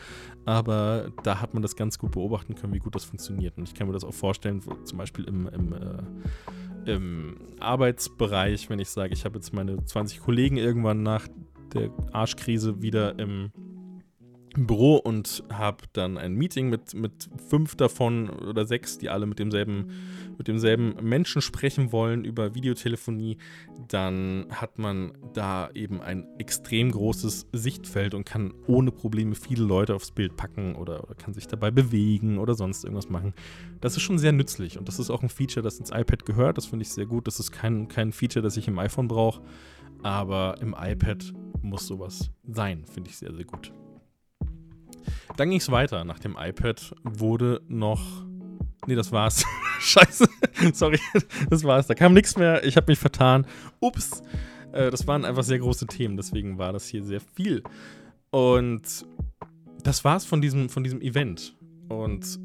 Aber da hat man das ganz gut beobachten können, wie gut das funktioniert. Und ich kann mir das auch vorstellen, zum Beispiel im, im, äh, im Arbeitsbereich, wenn ich sage, ich habe jetzt meine 20 Kollegen irgendwann nach der Arschkrise wieder im im Büro und habe dann ein Meeting mit, mit fünf davon oder sechs, die alle mit demselben, mit demselben Menschen sprechen wollen über Videotelefonie, dann hat man da eben ein extrem großes Sichtfeld und kann ohne Probleme viele Leute aufs Bild packen oder, oder kann sich dabei bewegen oder sonst irgendwas machen. Das ist schon sehr nützlich und das ist auch ein Feature, das ins iPad gehört. Das finde ich sehr gut. Das ist kein, kein Feature, das ich im iPhone brauche, aber im iPad muss sowas sein, finde ich sehr, sehr gut. Dann ging es weiter. Nach dem iPad wurde noch. Nee, das war's. Scheiße. Sorry. Das war's. Da kam nichts mehr. Ich habe mich vertan. Ups. Äh, das waren einfach sehr große Themen. Deswegen war das hier sehr viel. Und das war's von diesem, von diesem Event. Und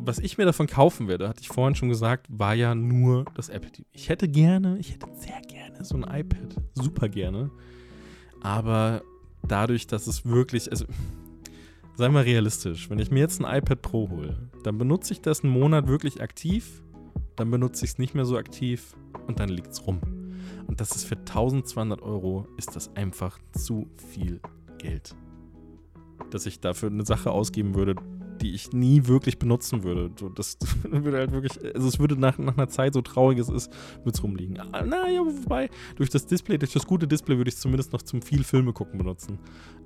was ich mir davon kaufen werde, hatte ich vorhin schon gesagt, war ja nur das Apple TV. Ich hätte gerne, ich hätte sehr gerne so ein iPad. Super gerne. Aber dadurch, dass es wirklich, also sei mal realistisch, wenn ich mir jetzt ein iPad Pro hole, dann benutze ich das einen Monat wirklich aktiv, dann benutze ich es nicht mehr so aktiv und dann liegt es rum. Und das ist für 1200 Euro, ist das einfach zu viel Geld. Dass ich dafür eine Sache ausgeben würde, die ich nie wirklich benutzen würde. So, das würde halt wirklich, also es würde nach, nach einer Zeit, so traurig es ist, wird es rumliegen. Ah, naja, wobei, durch das Display, durch das gute Display würde ich es zumindest noch zum viel Filme gucken benutzen.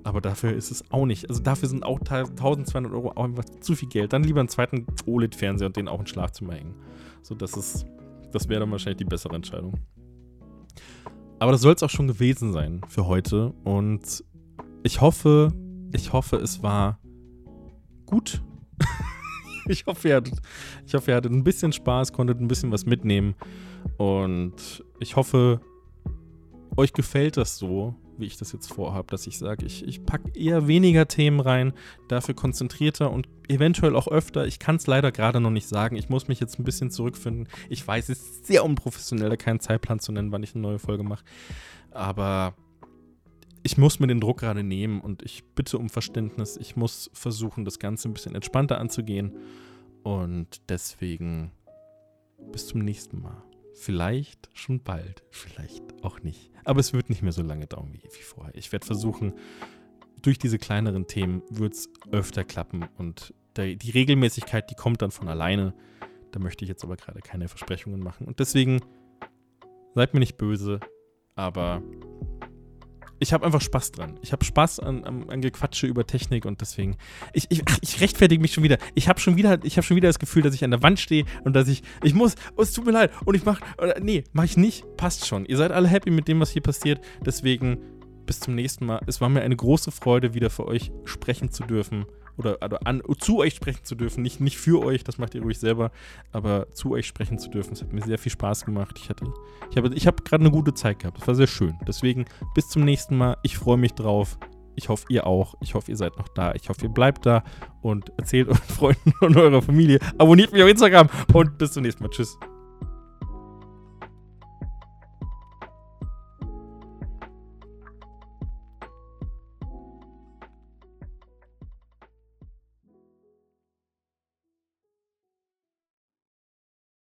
Aber dafür ist es auch nicht. Also dafür sind auch 1200 Euro auch einfach zu viel Geld. Dann lieber einen zweiten OLED-Fernseher und den auch ins Schlafzimmer hängen. So, das ist, das wäre dann wahrscheinlich die bessere Entscheidung. Aber das soll es auch schon gewesen sein für heute. Und ich hoffe, ich hoffe, es war gut. ich, hoffe, ihr hattet, ich hoffe, ihr hattet ein bisschen Spaß, konntet ein bisschen was mitnehmen. Und ich hoffe, euch gefällt das so, wie ich das jetzt vorhabe, dass ich sage, ich, ich packe eher weniger Themen rein, dafür konzentrierter und eventuell auch öfter. Ich kann es leider gerade noch nicht sagen. Ich muss mich jetzt ein bisschen zurückfinden. Ich weiß, es ist sehr unprofessionell, da keinen Zeitplan zu nennen, wann ich eine neue Folge mache. Aber ich muss mir den Druck gerade nehmen und ich bitte um Verständnis. Ich muss versuchen, das Ganze ein bisschen entspannter anzugehen. Und deswegen bis zum nächsten Mal. Vielleicht schon bald, vielleicht auch nicht. Aber es wird nicht mehr so lange dauern wie, wie vorher. Ich werde versuchen, durch diese kleineren Themen wird es öfter klappen und der, die Regelmäßigkeit, die kommt dann von alleine. Da möchte ich jetzt aber gerade keine Versprechungen machen. Und deswegen seid mir nicht böse, aber ich habe einfach Spaß dran. Ich habe Spaß an, an, an, Gequatsche über Technik und deswegen. Ich, ich, ach, ich rechtfertige mich schon wieder. Ich habe schon wieder, schon wieder das Gefühl, dass ich an der Wand stehe und dass ich, ich muss, oh, es tut mir leid und ich mache, nee, mache ich nicht. Passt schon. Ihr seid alle happy mit dem, was hier passiert. Deswegen bis zum nächsten Mal. Es war mir eine große Freude, wieder für euch sprechen zu dürfen oder, oder an, zu euch sprechen zu dürfen. Nicht, nicht für euch, das macht ihr ruhig selber, aber zu euch sprechen zu dürfen. Es hat mir sehr viel Spaß gemacht. Ich ich habe, ich habe gerade eine gute Zeit gehabt. Es war sehr schön. Deswegen bis zum nächsten Mal. Ich freue mich drauf. Ich hoffe, ihr auch. Ich hoffe, ihr seid noch da. Ich hoffe, ihr bleibt da und erzählt euren Freunden und eurer Familie. Abonniert mich auf Instagram und bis zum nächsten Mal. Tschüss.